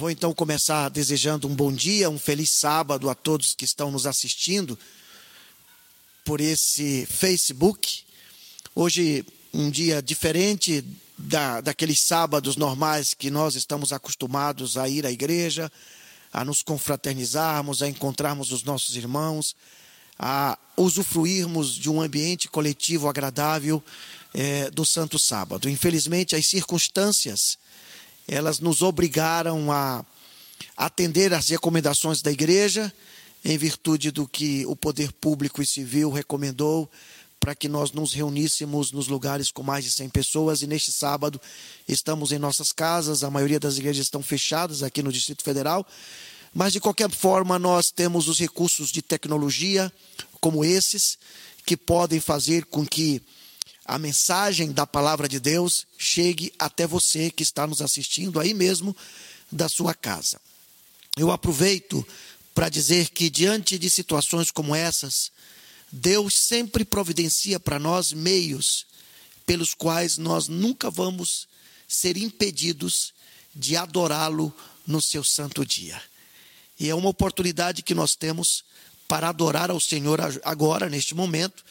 Vou então começar desejando um bom dia, um feliz sábado a todos que estão nos assistindo por esse Facebook. Hoje, um dia diferente da, daqueles sábados normais que nós estamos acostumados a ir à igreja, a nos confraternizarmos, a encontrarmos os nossos irmãos, a usufruirmos de um ambiente coletivo agradável é, do Santo Sábado. Infelizmente, as circunstâncias elas nos obrigaram a atender às recomendações da igreja, em virtude do que o poder público e civil recomendou para que nós nos reuníssemos nos lugares com mais de 100 pessoas. E neste sábado estamos em nossas casas, a maioria das igrejas estão fechadas aqui no Distrito Federal, mas de qualquer forma nós temos os recursos de tecnologia como esses que podem fazer com que a mensagem da palavra de Deus chegue até você que está nos assistindo aí mesmo da sua casa. Eu aproveito para dizer que diante de situações como essas, Deus sempre providencia para nós meios pelos quais nós nunca vamos ser impedidos de adorá-lo no seu santo dia. E é uma oportunidade que nós temos para adorar ao Senhor agora, neste momento,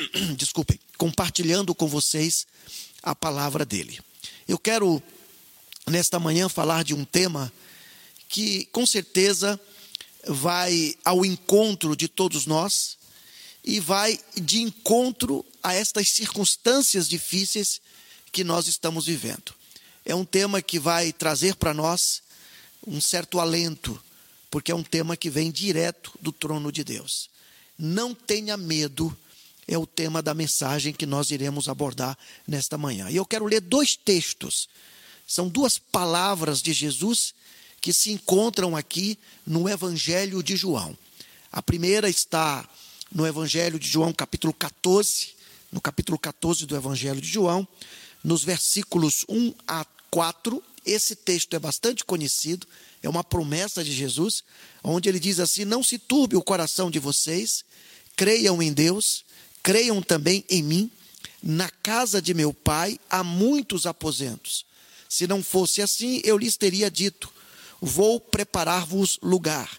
desculpem, compartilhando com vocês a palavra dele. Eu quero, nesta manhã, falar de um tema que, com certeza, vai ao encontro de todos nós e vai de encontro a estas circunstâncias difíceis que nós estamos vivendo. É um tema que vai trazer para nós um certo alento, porque é um tema que vem direto do trono de Deus. Não tenha medo é o tema da mensagem que nós iremos abordar nesta manhã. E eu quero ler dois textos. São duas palavras de Jesus que se encontram aqui no Evangelho de João. A primeira está no Evangelho de João, capítulo 14, no capítulo 14 do Evangelho de João, nos versículos 1 a 4. Esse texto é bastante conhecido, é uma promessa de Jesus, onde ele diz assim: Não se turbe o coração de vocês, creiam em Deus, Creiam também em mim. Na casa de meu pai há muitos aposentos. Se não fosse assim, eu lhes teria dito: Vou preparar-vos lugar.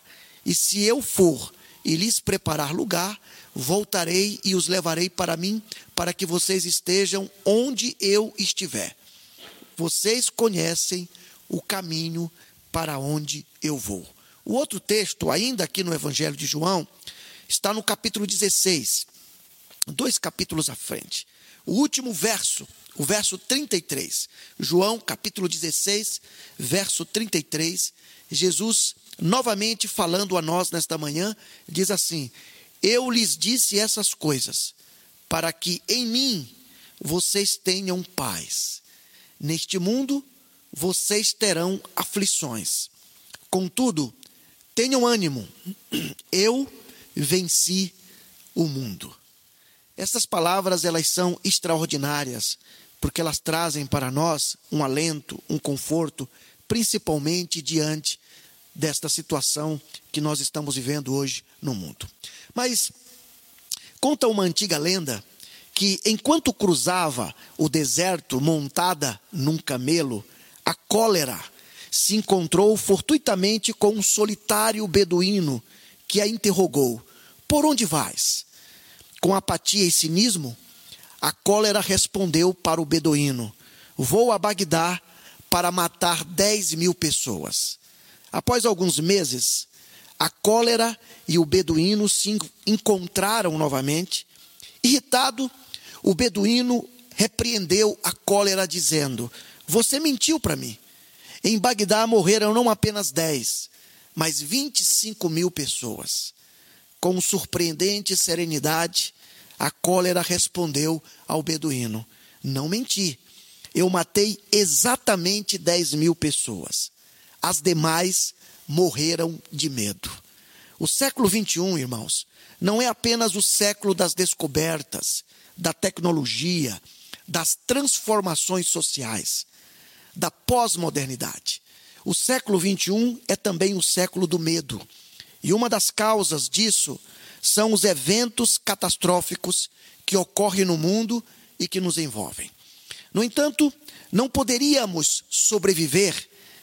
E se eu for e lhes preparar lugar, voltarei e os levarei para mim, para que vocês estejam onde eu estiver. Vocês conhecem o caminho para onde eu vou. O outro texto, ainda aqui no Evangelho de João, está no capítulo 16 dois capítulos à frente. O último verso, o verso 33. João, capítulo 16, verso 33. Jesus, novamente falando a nós nesta manhã, diz assim: Eu lhes disse essas coisas, para que em mim vocês tenham paz. Neste mundo vocês terão aflições. Contudo, tenham ânimo, eu venci o mundo. Essas palavras elas são extraordinárias, porque elas trazem para nós um alento, um conforto, principalmente diante desta situação que nós estamos vivendo hoje no mundo. Mas conta uma antiga lenda que enquanto cruzava o deserto montada num camelo, a cólera se encontrou fortuitamente com um solitário beduíno que a interrogou: Por onde vais? Com apatia e cinismo, a cólera respondeu para o beduíno: Vou a Bagdá para matar 10 mil pessoas. Após alguns meses, a cólera e o beduíno se encontraram novamente. Irritado, o beduíno repreendeu a cólera, dizendo: Você mentiu para mim. Em Bagdá morreram não apenas 10, mas 25 mil pessoas com surpreendente serenidade, a cólera respondeu ao beduíno: Não menti. Eu matei exatamente 10 mil pessoas. As demais morreram de medo. O século 21, irmãos, não é apenas o século das descobertas, da tecnologia, das transformações sociais, da pós-modernidade. O século 21 é também o século do medo e uma das causas disso são os eventos catastróficos que ocorrem no mundo e que nos envolvem. No entanto, não poderíamos sobreviver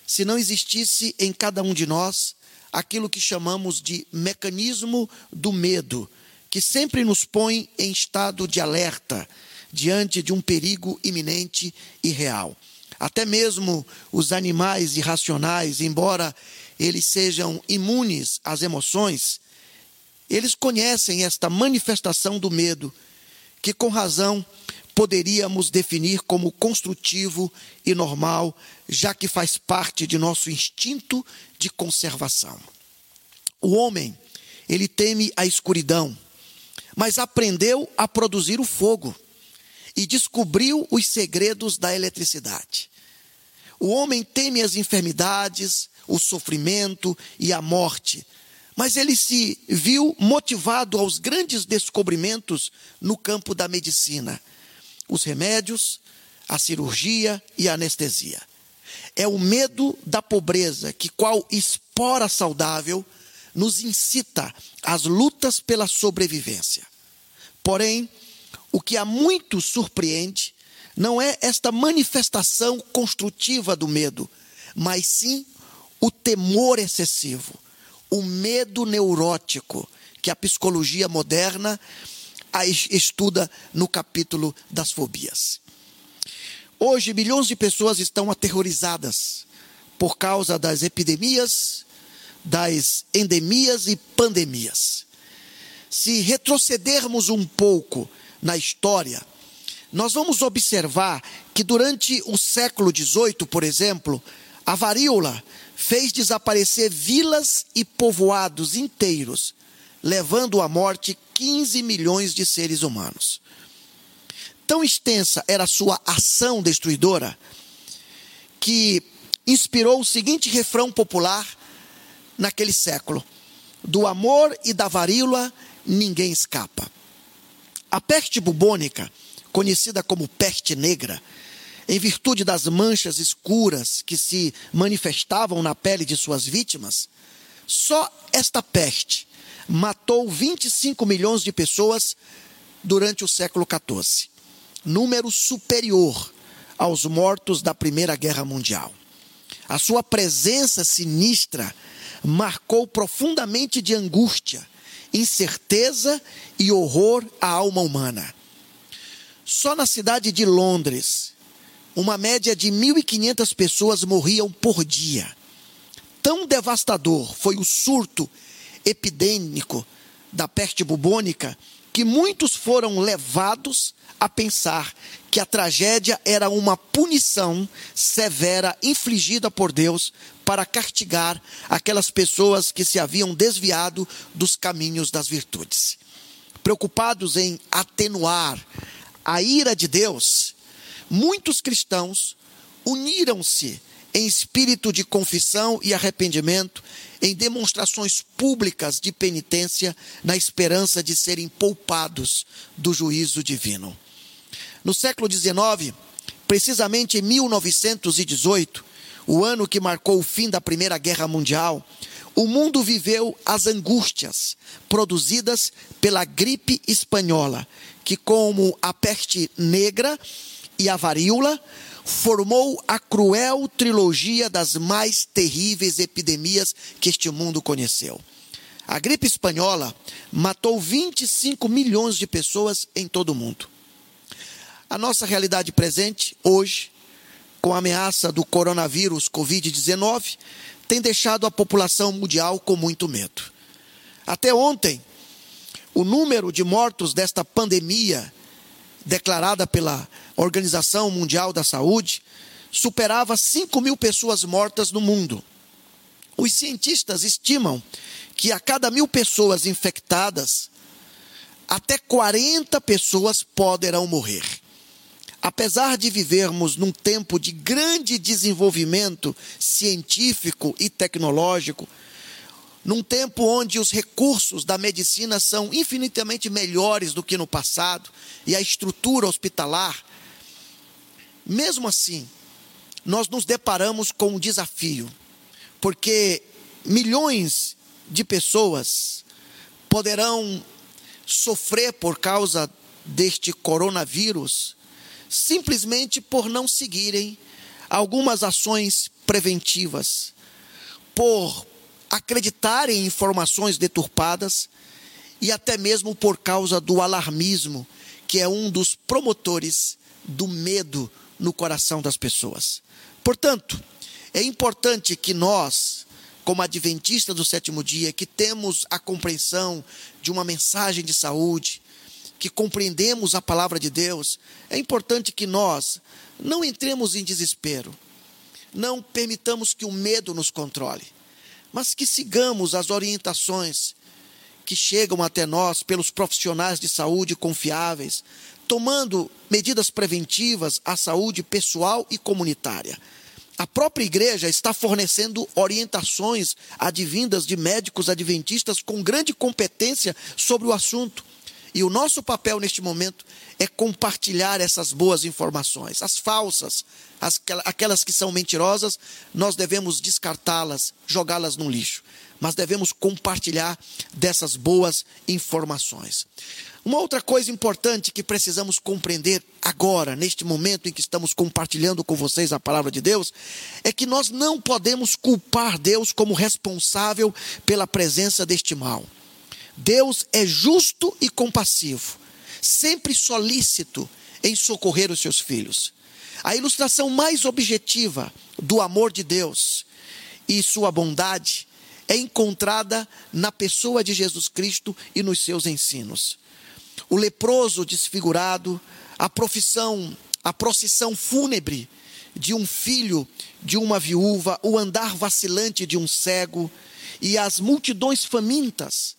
se não existisse em cada um de nós aquilo que chamamos de mecanismo do medo, que sempre nos põe em estado de alerta diante de um perigo iminente e real. Até mesmo os animais irracionais, embora eles sejam imunes às emoções, eles conhecem esta manifestação do medo, que com razão poderíamos definir como construtivo e normal, já que faz parte de nosso instinto de conservação. O homem, ele teme a escuridão, mas aprendeu a produzir o fogo e descobriu os segredos da eletricidade. O homem teme as enfermidades, o sofrimento e a morte, mas ele se viu motivado aos grandes descobrimentos no campo da medicina os remédios, a cirurgia e a anestesia. É o medo da pobreza que, qual espora saudável, nos incita às lutas pela sobrevivência. Porém, o que a muito surpreende não é esta manifestação construtiva do medo, mas sim o temor excessivo, o medo neurótico que a psicologia moderna estuda no capítulo das fobias. Hoje, milhões de pessoas estão aterrorizadas por causa das epidemias, das endemias e pandemias. Se retrocedermos um pouco na história, nós vamos observar que durante o século XVIII, por exemplo, a varíola fez desaparecer vilas e povoados inteiros, levando à morte 15 milhões de seres humanos. Tão extensa era sua ação destruidora que inspirou o seguinte refrão popular naquele século: Do amor e da varíola ninguém escapa. A peste bubônica, conhecida como peste negra, em virtude das manchas escuras que se manifestavam na pele de suas vítimas, só esta peste matou 25 milhões de pessoas durante o século XIV, número superior aos mortos da Primeira Guerra Mundial. A sua presença sinistra marcou profundamente de angústia, incerteza e horror a alma humana. Só na cidade de Londres, uma média de 1.500 pessoas morriam por dia. Tão devastador foi o surto epidêmico da peste bubônica que muitos foram levados a pensar que a tragédia era uma punição severa infligida por Deus para castigar aquelas pessoas que se haviam desviado dos caminhos das virtudes. Preocupados em atenuar a ira de Deus, muitos cristãos uniram-se em espírito de confissão e arrependimento, em demonstrações públicas de penitência, na esperança de serem poupados do juízo divino. No século XIX, precisamente em 1918, o ano que marcou o fim da Primeira Guerra Mundial, o mundo viveu as angústias produzidas pela gripe espanhola, que, como a peste negra e a varíola, formou a cruel trilogia das mais terríveis epidemias que este mundo conheceu. A gripe espanhola matou 25 milhões de pessoas em todo o mundo. A nossa realidade presente, hoje, com a ameaça do coronavírus Covid-19, tem deixado a população mundial com muito medo. Até ontem, o número de mortos desta pandemia declarada pela Organização Mundial da Saúde, superava 5 mil pessoas mortas no mundo. Os cientistas estimam que a cada mil pessoas infectadas, até 40 pessoas poderão morrer. Apesar de vivermos num tempo de grande desenvolvimento científico e tecnológico, num tempo onde os recursos da medicina são infinitamente melhores do que no passado e a estrutura hospitalar, mesmo assim, nós nos deparamos com um desafio, porque milhões de pessoas poderão sofrer por causa deste coronavírus simplesmente por não seguirem algumas ações preventivas, por acreditar em informações deturpadas e até mesmo por causa do alarmismo, que é um dos promotores do medo no coração das pessoas. Portanto, é importante que nós, como adventistas do sétimo dia, que temos a compreensão de uma mensagem de saúde, que compreendemos a palavra de Deus, é importante que nós não entremos em desespero, não permitamos que o medo nos controle, mas que sigamos as orientações que chegam até nós pelos profissionais de saúde confiáveis, tomando medidas preventivas à saúde pessoal e comunitária. A própria igreja está fornecendo orientações advindas de médicos adventistas com grande competência sobre o assunto. E o nosso papel neste momento é compartilhar essas boas informações. As falsas, as, aquelas que são mentirosas, nós devemos descartá-las, jogá-las no lixo. Mas devemos compartilhar dessas boas informações. Uma outra coisa importante que precisamos compreender agora, neste momento em que estamos compartilhando com vocês a palavra de Deus, é que nós não podemos culpar Deus como responsável pela presença deste mal. Deus é justo e compassivo, sempre solícito em socorrer os seus filhos. A ilustração mais objetiva do amor de Deus e sua bondade é encontrada na pessoa de Jesus Cristo e nos seus ensinos o leproso desfigurado, a profissão, a procissão fúnebre de um filho de uma viúva, o andar vacilante de um cego e as multidões famintas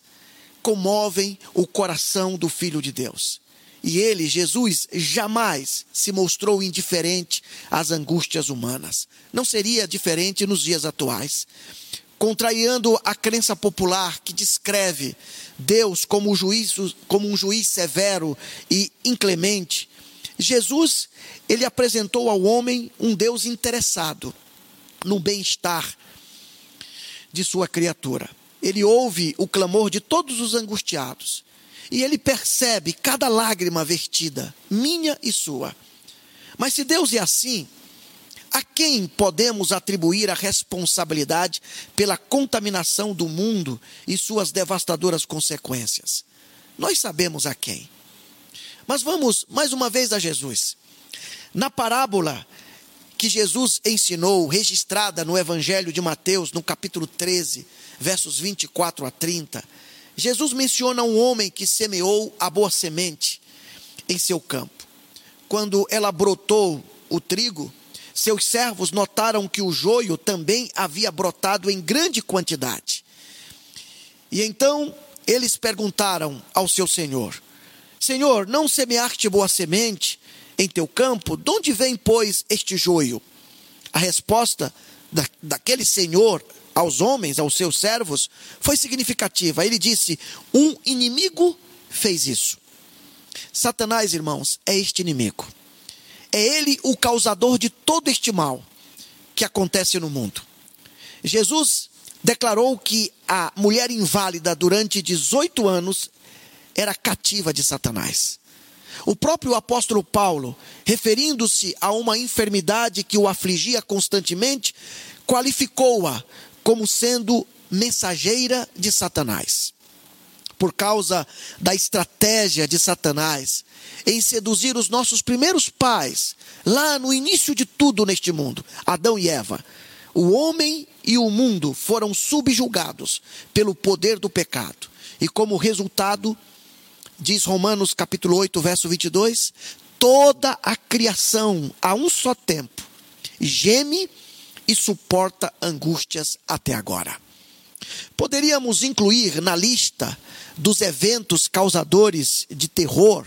comovem o coração do filho de Deus. E ele, Jesus, jamais se mostrou indiferente às angústias humanas. Não seria diferente nos dias atuais contrariando a crença popular que descreve Deus como, juízo, como um juiz severo e inclemente, Jesus, ele apresentou ao homem um Deus interessado no bem-estar de sua criatura. Ele ouve o clamor de todos os angustiados e ele percebe cada lágrima vertida, minha e sua. Mas se Deus é assim, a quem podemos atribuir a responsabilidade pela contaminação do mundo e suas devastadoras consequências? Nós sabemos a quem. Mas vamos mais uma vez a Jesus. Na parábola que Jesus ensinou, registrada no Evangelho de Mateus, no capítulo 13, versos 24 a 30, Jesus menciona um homem que semeou a boa semente em seu campo. Quando ela brotou o trigo, seus servos notaram que o joio também havia brotado em grande quantidade. E então eles perguntaram ao seu senhor: Senhor, não semeaste boa semente em teu campo? De onde vem, pois, este joio? A resposta da, daquele senhor aos homens, aos seus servos, foi significativa. Ele disse: Um inimigo fez isso. Satanás, irmãos, é este inimigo. É ele o causador de todo este mal que acontece no mundo. Jesus declarou que a mulher inválida durante 18 anos era cativa de Satanás. O próprio apóstolo Paulo, referindo-se a uma enfermidade que o afligia constantemente, qualificou-a como sendo mensageira de Satanás. Por causa da estratégia de Satanás em seduzir os nossos primeiros pais, lá no início de tudo neste mundo, Adão e Eva. O homem e o mundo foram subjugados pelo poder do pecado. E como resultado, diz Romanos capítulo 8, verso 22, toda a criação a um só tempo geme e suporta angústias até agora. Poderíamos incluir na lista dos eventos causadores de terror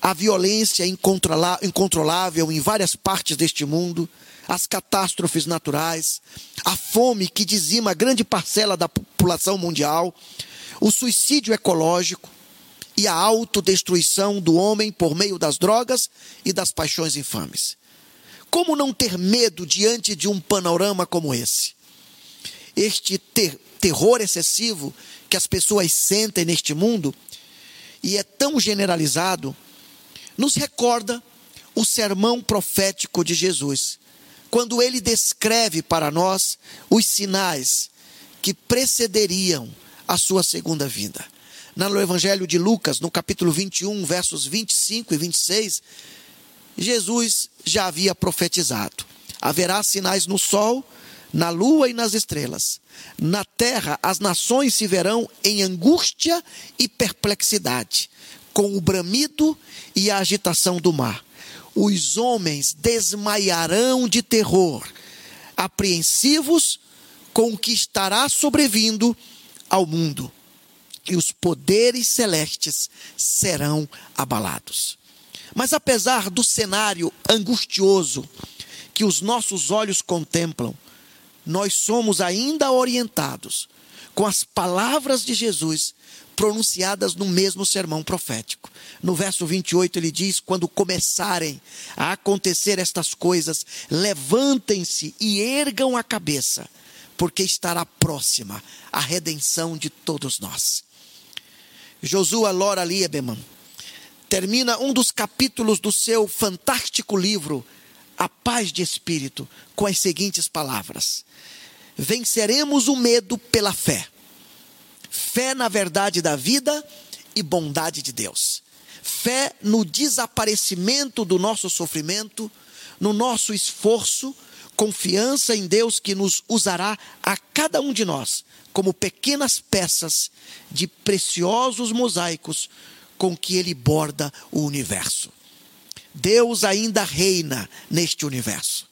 a violência incontrolável em várias partes deste mundo, as catástrofes naturais, a fome que dizima grande parcela da população mundial, o suicídio ecológico e a autodestruição do homem por meio das drogas e das paixões infames. Como não ter medo diante de um panorama como esse? Este ter terror excessivo que as pessoas sentem neste mundo e é tão generalizado nos recorda o sermão profético de Jesus quando ele descreve para nós os sinais que precederiam a sua segunda vinda. No Evangelho de Lucas, no capítulo 21, versos 25 e 26, Jesus já havia profetizado: haverá sinais no sol, na lua e nas estrelas. Na terra, as nações se verão em angústia e perplexidade, com o bramido e a agitação do mar. Os homens desmaiarão de terror, apreensivos com o que estará sobrevindo ao mundo, e os poderes celestes serão abalados. Mas apesar do cenário angustioso que os nossos olhos contemplam, nós somos ainda orientados com as palavras de Jesus pronunciadas no mesmo sermão profético. No verso 28 ele diz: Quando começarem a acontecer estas coisas, levantem-se e ergam a cabeça, porque estará próxima a redenção de todos nós. Josua Lora Lieberman termina um dos capítulos do seu fantástico livro, A Paz de Espírito, com as seguintes palavras: Venceremos o medo pela fé. Fé na verdade da vida e bondade de Deus. Fé no desaparecimento do nosso sofrimento, no nosso esforço, confiança em Deus que nos usará a cada um de nós como pequenas peças de preciosos mosaicos com que ele borda o universo. Deus ainda reina neste universo.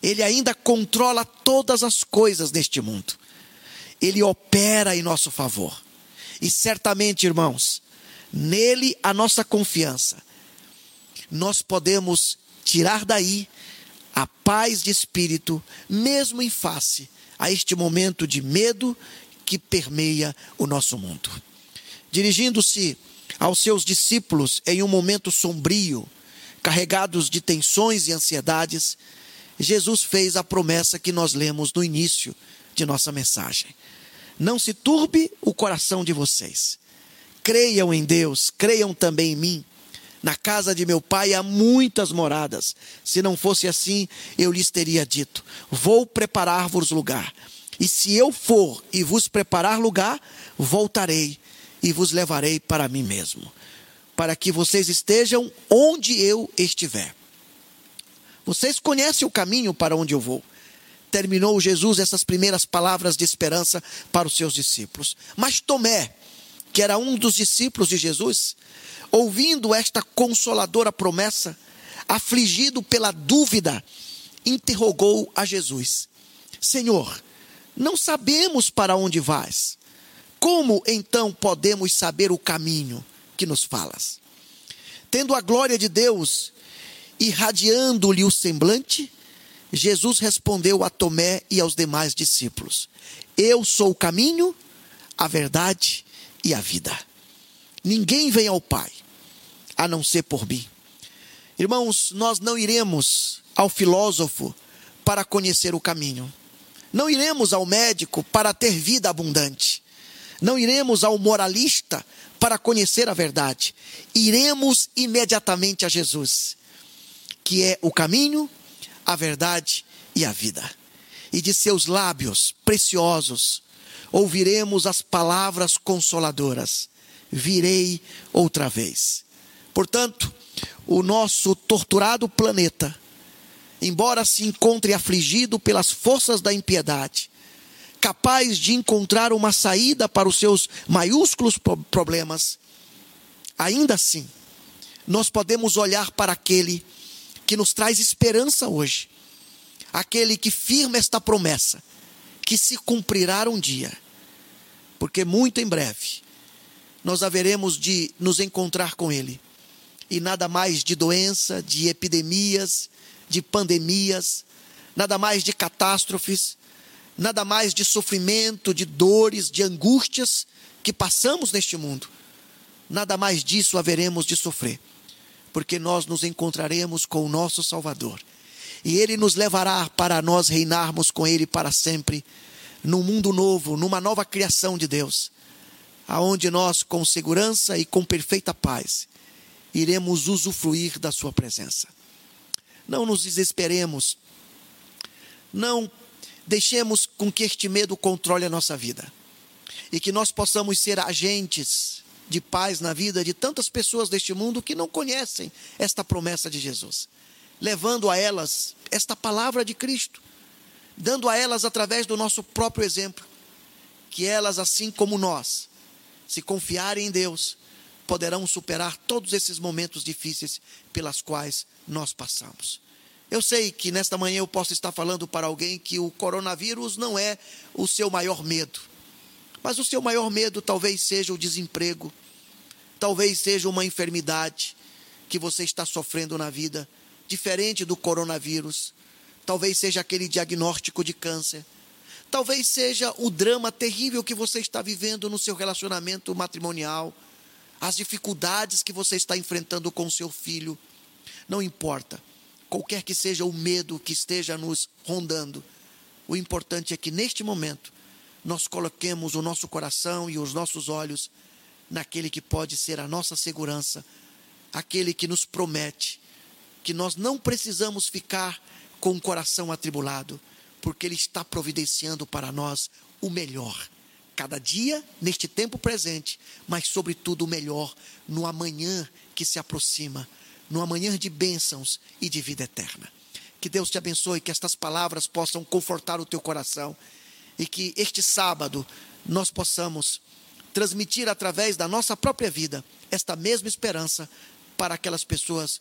Ele ainda controla todas as coisas neste mundo. Ele opera em nosso favor. E certamente, irmãos, nele a nossa confiança. Nós podemos tirar daí a paz de espírito, mesmo em face a este momento de medo que permeia o nosso mundo. Dirigindo-se aos seus discípulos em um momento sombrio, carregados de tensões e ansiedades, Jesus fez a promessa que nós lemos no início de nossa mensagem. Não se turbe o coração de vocês. Creiam em Deus, creiam também em mim. Na casa de meu pai há muitas moradas. Se não fosse assim, eu lhes teria dito: Vou preparar-vos lugar. E se eu for e vos preparar lugar, voltarei e vos levarei para mim mesmo, para que vocês estejam onde eu estiver. Vocês conhecem o caminho para onde eu vou. Terminou Jesus essas primeiras palavras de esperança para os seus discípulos. Mas Tomé, que era um dos discípulos de Jesus, ouvindo esta consoladora promessa, afligido pela dúvida, interrogou a Jesus: Senhor, não sabemos para onde vais. Como então podemos saber o caminho que nos falas? Tendo a glória de Deus irradiando-lhe o semblante, Jesus respondeu a Tomé e aos demais discípulos: Eu sou o caminho, a verdade e a vida. Ninguém vem ao Pai a não ser por mim. Irmãos, nós não iremos ao filósofo para conhecer o caminho. Não iremos ao médico para ter vida abundante. Não iremos ao moralista para conhecer a verdade. Iremos imediatamente a Jesus, que é o caminho, a verdade e a vida. E de seus lábios preciosos ouviremos as palavras consoladoras: Virei outra vez. Portanto, o nosso torturado planeta, embora se encontre afligido pelas forças da impiedade, capaz de encontrar uma saída para os seus maiúsculos problemas, ainda assim, nós podemos olhar para aquele que nos traz esperança hoje, aquele que firma esta promessa, que se cumprirá um dia, porque muito em breve nós haveremos de nos encontrar com Ele, e nada mais de doença, de epidemias, de pandemias, nada mais de catástrofes, nada mais de sofrimento, de dores, de angústias que passamos neste mundo. Nada mais disso haveremos de sofrer, porque nós nos encontraremos com o nosso Salvador. E Ele nos levará para nós reinarmos com Ele para sempre, num mundo novo, numa nova criação de Deus, aonde nós, com segurança e com perfeita paz, iremos usufruir da Sua presença. Não nos desesperemos. Não deixemos com que este medo controle a nossa vida. E que nós possamos ser agentes de paz na vida de tantas pessoas deste mundo que não conhecem esta promessa de Jesus, levando a elas esta palavra de Cristo, dando a elas através do nosso próprio exemplo, que elas, assim como nós, se confiarem em Deus, poderão superar todos esses momentos difíceis pelas quais nós passamos. Eu sei que nesta manhã eu posso estar falando para alguém que o coronavírus não é o seu maior medo, mas o seu maior medo talvez seja o desemprego, talvez seja uma enfermidade que você está sofrendo na vida, diferente do coronavírus, talvez seja aquele diagnóstico de câncer, talvez seja o drama terrível que você está vivendo no seu relacionamento matrimonial, as dificuldades que você está enfrentando com seu filho, não importa. Qualquer que seja o medo que esteja nos rondando, o importante é que neste momento nós coloquemos o nosso coração e os nossos olhos naquele que pode ser a nossa segurança, aquele que nos promete que nós não precisamos ficar com o coração atribulado, porque Ele está providenciando para nós o melhor. Cada dia, neste tempo presente, mas, sobretudo, o melhor no amanhã que se aproxima no amanhã de bênçãos e de vida eterna. Que Deus te abençoe, que estas palavras possam confortar o teu coração e que este sábado nós possamos transmitir através da nossa própria vida esta mesma esperança para aquelas pessoas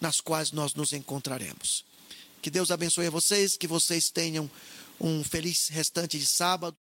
nas quais nós nos encontraremos. Que Deus abençoe a vocês, que vocês tenham um feliz restante de sábado.